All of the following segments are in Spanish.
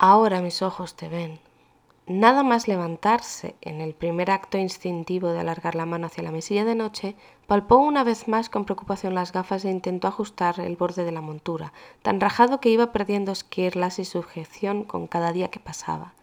Ahora mis ojos te ven. Nada más levantarse, en el primer acto instintivo de alargar la mano hacia la mesilla de noche, palpó una vez más con preocupación las gafas e intentó ajustar el borde de la montura, tan rajado que iba perdiendo esquirlas y sujeción con cada día que pasaba.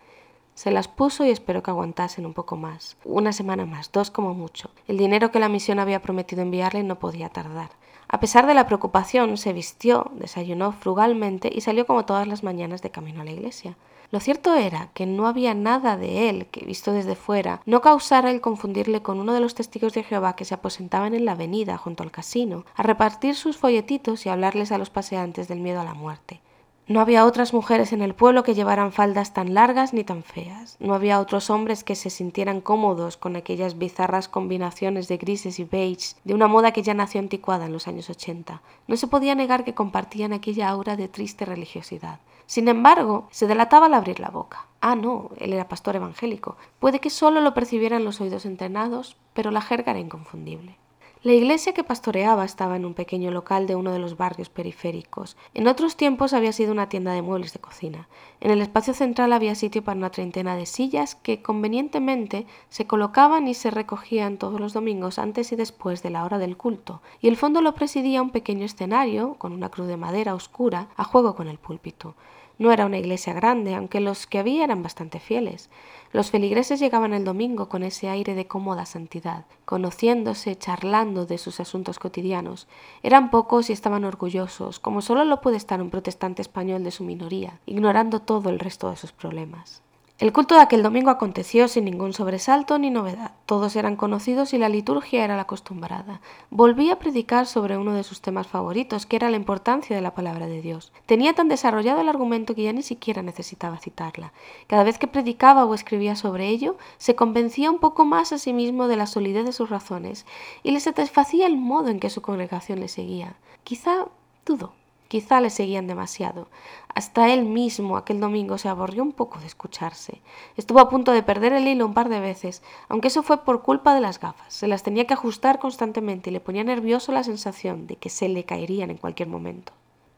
Se las puso y esperó que aguantasen un poco más, una semana más, dos como mucho. El dinero que la misión había prometido enviarle no podía tardar. A pesar de la preocupación, se vistió, desayunó frugalmente y salió como todas las mañanas de camino a la iglesia. Lo cierto era que no había nada de él que, visto desde fuera, no causara el confundirle con uno de los testigos de Jehová que se aposentaban en la avenida junto al casino, a repartir sus folletitos y hablarles a los paseantes del miedo a la muerte. No había otras mujeres en el pueblo que llevaran faldas tan largas ni tan feas. No había otros hombres que se sintieran cómodos con aquellas bizarras combinaciones de grises y beige de una moda que ya nació anticuada en los años ochenta. No se podía negar que compartían aquella aura de triste religiosidad. Sin embargo, se delataba al abrir la boca. Ah, no, él era pastor evangélico. Puede que solo lo percibieran los oídos entrenados, pero la jerga era inconfundible. La iglesia que pastoreaba estaba en un pequeño local de uno de los barrios periféricos. En otros tiempos había sido una tienda de muebles de cocina. En el espacio central había sitio para una treintena de sillas que convenientemente se colocaban y se recogían todos los domingos antes y después de la hora del culto, y el fondo lo presidía un pequeño escenario con una cruz de madera oscura a juego con el púlpito. No era una iglesia grande, aunque los que había eran bastante fieles. Los feligreses llegaban el domingo con ese aire de cómoda santidad, conociéndose, charlando de sus asuntos cotidianos. Eran pocos y estaban orgullosos, como solo lo puede estar un protestante español de su minoría, ignorando todo el resto de sus problemas. El culto de aquel domingo aconteció sin ningún sobresalto ni novedad. Todos eran conocidos y la liturgia era la acostumbrada. Volví a predicar sobre uno de sus temas favoritos, que era la importancia de la palabra de Dios. Tenía tan desarrollado el argumento que ya ni siquiera necesitaba citarla. Cada vez que predicaba o escribía sobre ello, se convencía un poco más a sí mismo de la solidez de sus razones y le satisfacía el modo en que su congregación le seguía. Quizá dudo. Quizá le seguían demasiado. Hasta él mismo aquel domingo se aburrió un poco de escucharse. Estuvo a punto de perder el hilo un par de veces, aunque eso fue por culpa de las gafas. Se las tenía que ajustar constantemente y le ponía nervioso la sensación de que se le caerían en cualquier momento.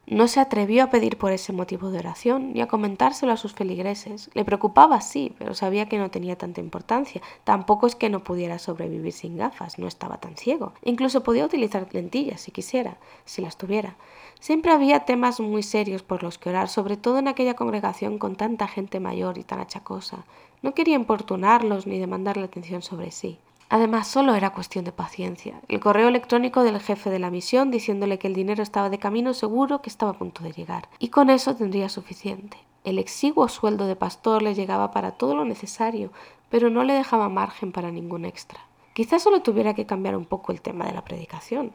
No se atrevió a pedir por ese motivo de oración ni a comentárselo a sus feligreses. Le preocupaba, sí, pero sabía que no tenía tanta importancia. Tampoco es que no pudiera sobrevivir sin gafas, no estaba tan ciego. Incluso podía utilizar lentillas si quisiera, si las tuviera. Siempre había temas muy serios por los que orar, sobre todo en aquella congregación con tanta gente mayor y tan achacosa. No quería importunarlos ni demandar la atención sobre sí. Además, solo era cuestión de paciencia. El correo electrónico del jefe de la misión diciéndole que el dinero estaba de camino seguro que estaba a punto de llegar. Y con eso tendría suficiente. El exiguo sueldo de pastor le llegaba para todo lo necesario, pero no le dejaba margen para ningún extra. Quizás solo tuviera que cambiar un poco el tema de la predicación.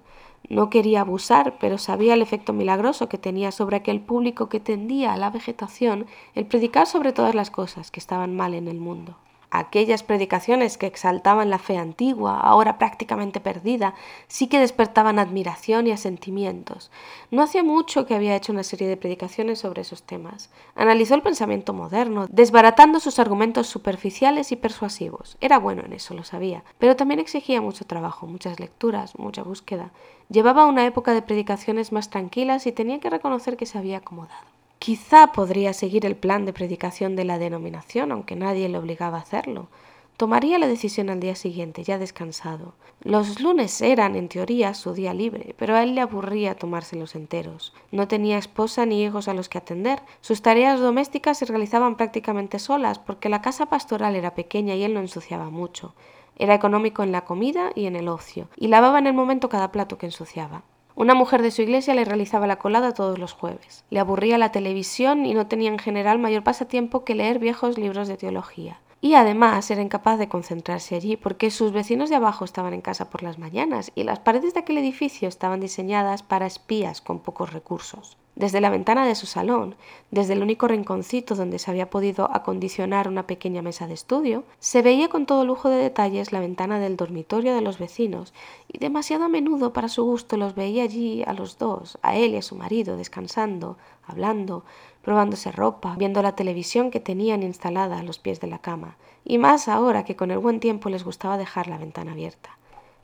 No quería abusar, pero sabía el efecto milagroso que tenía sobre aquel público que tendía a la vegetación el predicar sobre todas las cosas que estaban mal en el mundo aquellas predicaciones que exaltaban la fe antigua, ahora prácticamente perdida, sí que despertaban admiración y asentimientos. No hacía mucho que había hecho una serie de predicaciones sobre esos temas. Analizó el pensamiento moderno, desbaratando sus argumentos superficiales y persuasivos. Era bueno en eso, lo sabía, pero también exigía mucho trabajo, muchas lecturas, mucha búsqueda. Llevaba una época de predicaciones más tranquilas y tenía que reconocer que se había acomodado. Quizá podría seguir el plan de predicación de la denominación, aunque nadie le obligaba a hacerlo. Tomaría la decisión al día siguiente, ya descansado. Los lunes eran, en teoría, su día libre, pero a él le aburría tomárselos enteros. No tenía esposa ni hijos a los que atender. Sus tareas domésticas se realizaban prácticamente solas, porque la casa pastoral era pequeña y él no ensuciaba mucho. Era económico en la comida y en el ocio, y lavaba en el momento cada plato que ensuciaba. Una mujer de su iglesia le realizaba la colada todos los jueves. Le aburría la televisión y no tenía en general mayor pasatiempo que leer viejos libros de teología. Y además era incapaz de concentrarse allí porque sus vecinos de abajo estaban en casa por las mañanas y las paredes de aquel edificio estaban diseñadas para espías con pocos recursos. Desde la ventana de su salón, desde el único rinconcito donde se había podido acondicionar una pequeña mesa de estudio, se veía con todo lujo de detalles la ventana del dormitorio de los vecinos, y demasiado a menudo para su gusto los veía allí a los dos, a él y a su marido, descansando, hablando, probándose ropa, viendo la televisión que tenían instalada a los pies de la cama, y más ahora que con el buen tiempo les gustaba dejar la ventana abierta.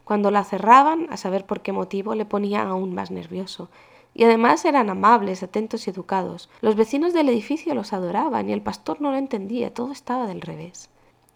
Cuando la cerraban, a saber por qué motivo, le ponía aún más nervioso, y además eran amables, atentos y educados. Los vecinos del edificio los adoraban y el pastor no lo entendía, todo estaba del revés.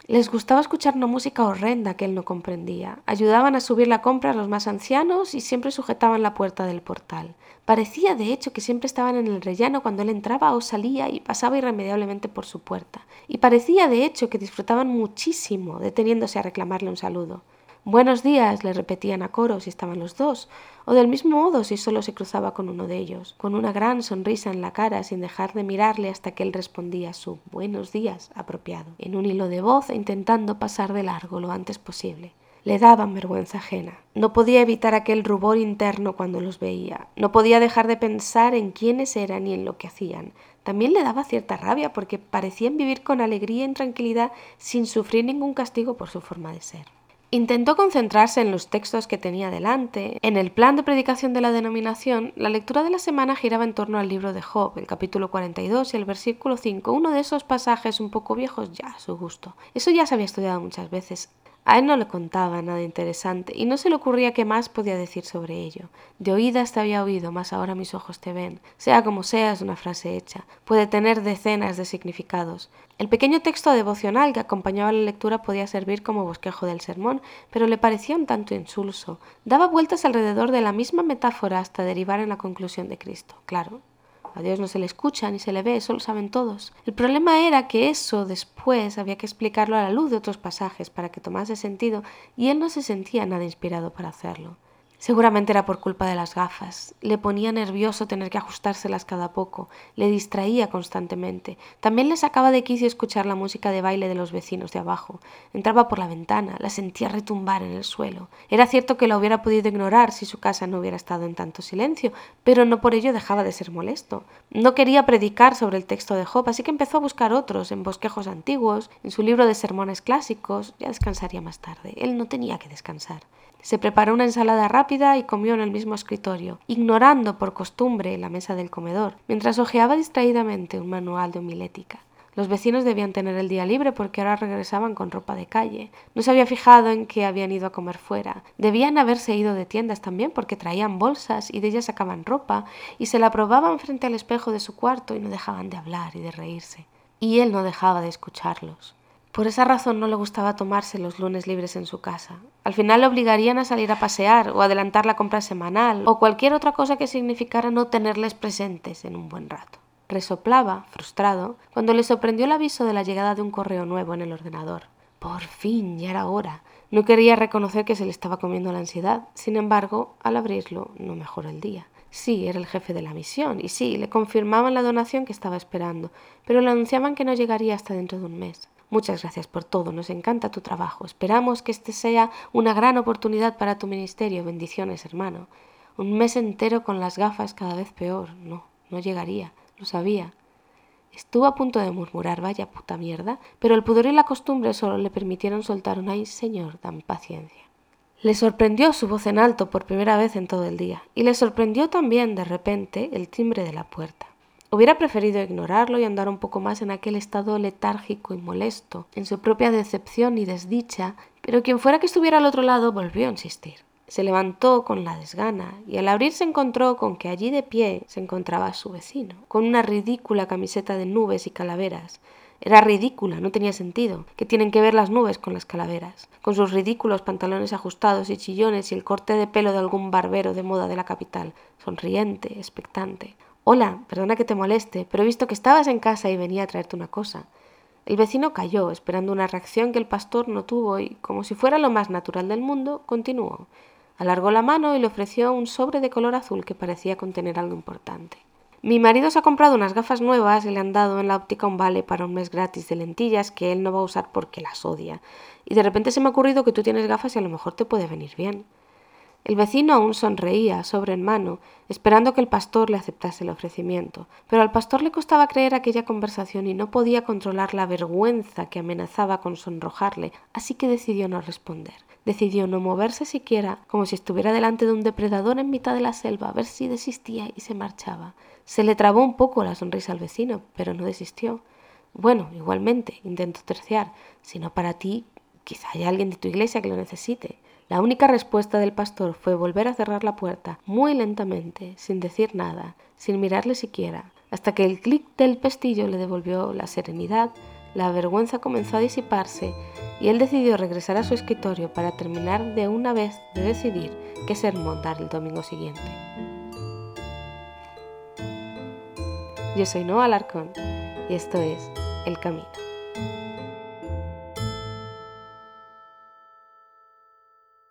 Les gustaba escuchar una música horrenda que él no comprendía. Ayudaban a subir la compra a los más ancianos y siempre sujetaban la puerta del portal. Parecía, de hecho, que siempre estaban en el rellano cuando él entraba o salía y pasaba irremediablemente por su puerta. Y parecía, de hecho, que disfrutaban muchísimo deteniéndose a reclamarle un saludo. Buenos días, le repetían a coro si estaban los dos, o del mismo modo si solo se cruzaba con uno de ellos, con una gran sonrisa en la cara sin dejar de mirarle hasta que él respondía su buenos días apropiado, en un hilo de voz e intentando pasar de largo lo antes posible. Le daban vergüenza ajena. No podía evitar aquel rubor interno cuando los veía. No podía dejar de pensar en quiénes eran y en lo que hacían. También le daba cierta rabia porque parecían vivir con alegría y tranquilidad sin sufrir ningún castigo por su forma de ser. Intentó concentrarse en los textos que tenía delante. En el plan de predicación de la denominación, la lectura de la semana giraba en torno al libro de Job, el capítulo 42 y el versículo 5, uno de esos pasajes un poco viejos ya a su gusto. Eso ya se había estudiado muchas veces. A él no le contaba nada interesante y no se le ocurría qué más podía decir sobre ello. De oídas te había oído, mas ahora mis ojos te ven. Sea como sea, es una frase hecha. Puede tener decenas de significados. El pequeño texto devocional que acompañaba la lectura podía servir como bosquejo del sermón, pero le parecía un tanto insulso. Daba vueltas alrededor de la misma metáfora hasta derivar en la conclusión de Cristo. Claro, a Dios no se le escucha ni se le ve, eso lo saben todos. El problema era que eso después había que explicarlo a la luz de otros pasajes para que tomase sentido y él no se sentía nada inspirado para hacerlo. Seguramente era por culpa de las gafas. Le ponía nervioso tener que ajustárselas cada poco. Le distraía constantemente. También le sacaba de quicio escuchar la música de baile de los vecinos de abajo. Entraba por la ventana, la sentía retumbar en el suelo. Era cierto que la hubiera podido ignorar si su casa no hubiera estado en tanto silencio, pero no por ello dejaba de ser molesto. No quería predicar sobre el texto de Job, así que empezó a buscar otros en bosquejos antiguos, en su libro de sermones clásicos. Ya descansaría más tarde. Él no tenía que descansar. Se preparó una ensalada rápida y comió en el mismo escritorio, ignorando por costumbre la mesa del comedor, mientras hojeaba distraídamente un manual de homilética. Los vecinos debían tener el día libre porque ahora regresaban con ropa de calle. No se había fijado en que habían ido a comer fuera. Debían haberse ido de tiendas también porque traían bolsas y de ellas sacaban ropa y se la probaban frente al espejo de su cuarto y no dejaban de hablar y de reírse. Y él no dejaba de escucharlos. Por esa razón no le gustaba tomarse los lunes libres en su casa. Al final le obligarían a salir a pasear o adelantar la compra semanal o cualquier otra cosa que significara no tenerles presentes en un buen rato. Resoplaba, frustrado, cuando le sorprendió el aviso de la llegada de un correo nuevo en el ordenador. Por fin, ya era hora. No quería reconocer que se le estaba comiendo la ansiedad. Sin embargo, al abrirlo, no mejoró el día. Sí, era el jefe de la misión, y sí, le confirmaban la donación que estaba esperando, pero le anunciaban que no llegaría hasta dentro de un mes. Muchas gracias por todo, nos encanta tu trabajo. Esperamos que este sea una gran oportunidad para tu ministerio. Bendiciones, hermano. Un mes entero con las gafas cada vez peor. No, no llegaría, lo sabía. Estuvo a punto de murmurar, vaya puta mierda, pero el pudor y la costumbre solo le permitieron soltar un ay, señor, dan paciencia. Le sorprendió su voz en alto por primera vez en todo el día, y le sorprendió también de repente el timbre de la puerta. Hubiera preferido ignorarlo y andar un poco más en aquel estado letárgico y molesto, en su propia decepción y desdicha, pero quien fuera que estuviera al otro lado volvió a insistir. Se levantó con la desgana y al abrir se encontró con que allí de pie se encontraba su vecino, con una ridícula camiseta de nubes y calaveras. Era ridícula, no tenía sentido. ¿Qué tienen que ver las nubes con las calaveras? Con sus ridículos pantalones ajustados y chillones y el corte de pelo de algún barbero de moda de la capital, sonriente, expectante. Hola, perdona que te moleste, pero he visto que estabas en casa y venía a traerte una cosa. El vecino calló, esperando una reacción que el pastor no tuvo y, como si fuera lo más natural del mundo, continuó. Alargó la mano y le ofreció un sobre de color azul que parecía contener algo importante. Mi marido se ha comprado unas gafas nuevas y le han dado en la óptica un vale para un mes gratis de lentillas que él no va a usar porque las odia. Y de repente se me ha ocurrido que tú tienes gafas y a lo mejor te puede venir bien. El vecino aún sonreía, sobre en mano, esperando que el pastor le aceptase el ofrecimiento, pero al pastor le costaba creer aquella conversación y no podía controlar la vergüenza que amenazaba con sonrojarle, así que decidió no responder. Decidió no moverse siquiera, como si estuviera delante de un depredador en mitad de la selva, a ver si desistía y se marchaba. Se le trabó un poco la sonrisa al vecino, pero no desistió. Bueno, igualmente, intentó terciar. Si no para ti, quizá haya alguien de tu iglesia que lo necesite. La única respuesta del pastor fue volver a cerrar la puerta muy lentamente, sin decir nada, sin mirarle siquiera, hasta que el clic del pestillo le devolvió la serenidad, la vergüenza comenzó a disiparse y él decidió regresar a su escritorio para terminar de una vez de decidir qué sermón dar el domingo siguiente. Yo soy Noah Alarcón y esto es El Camino.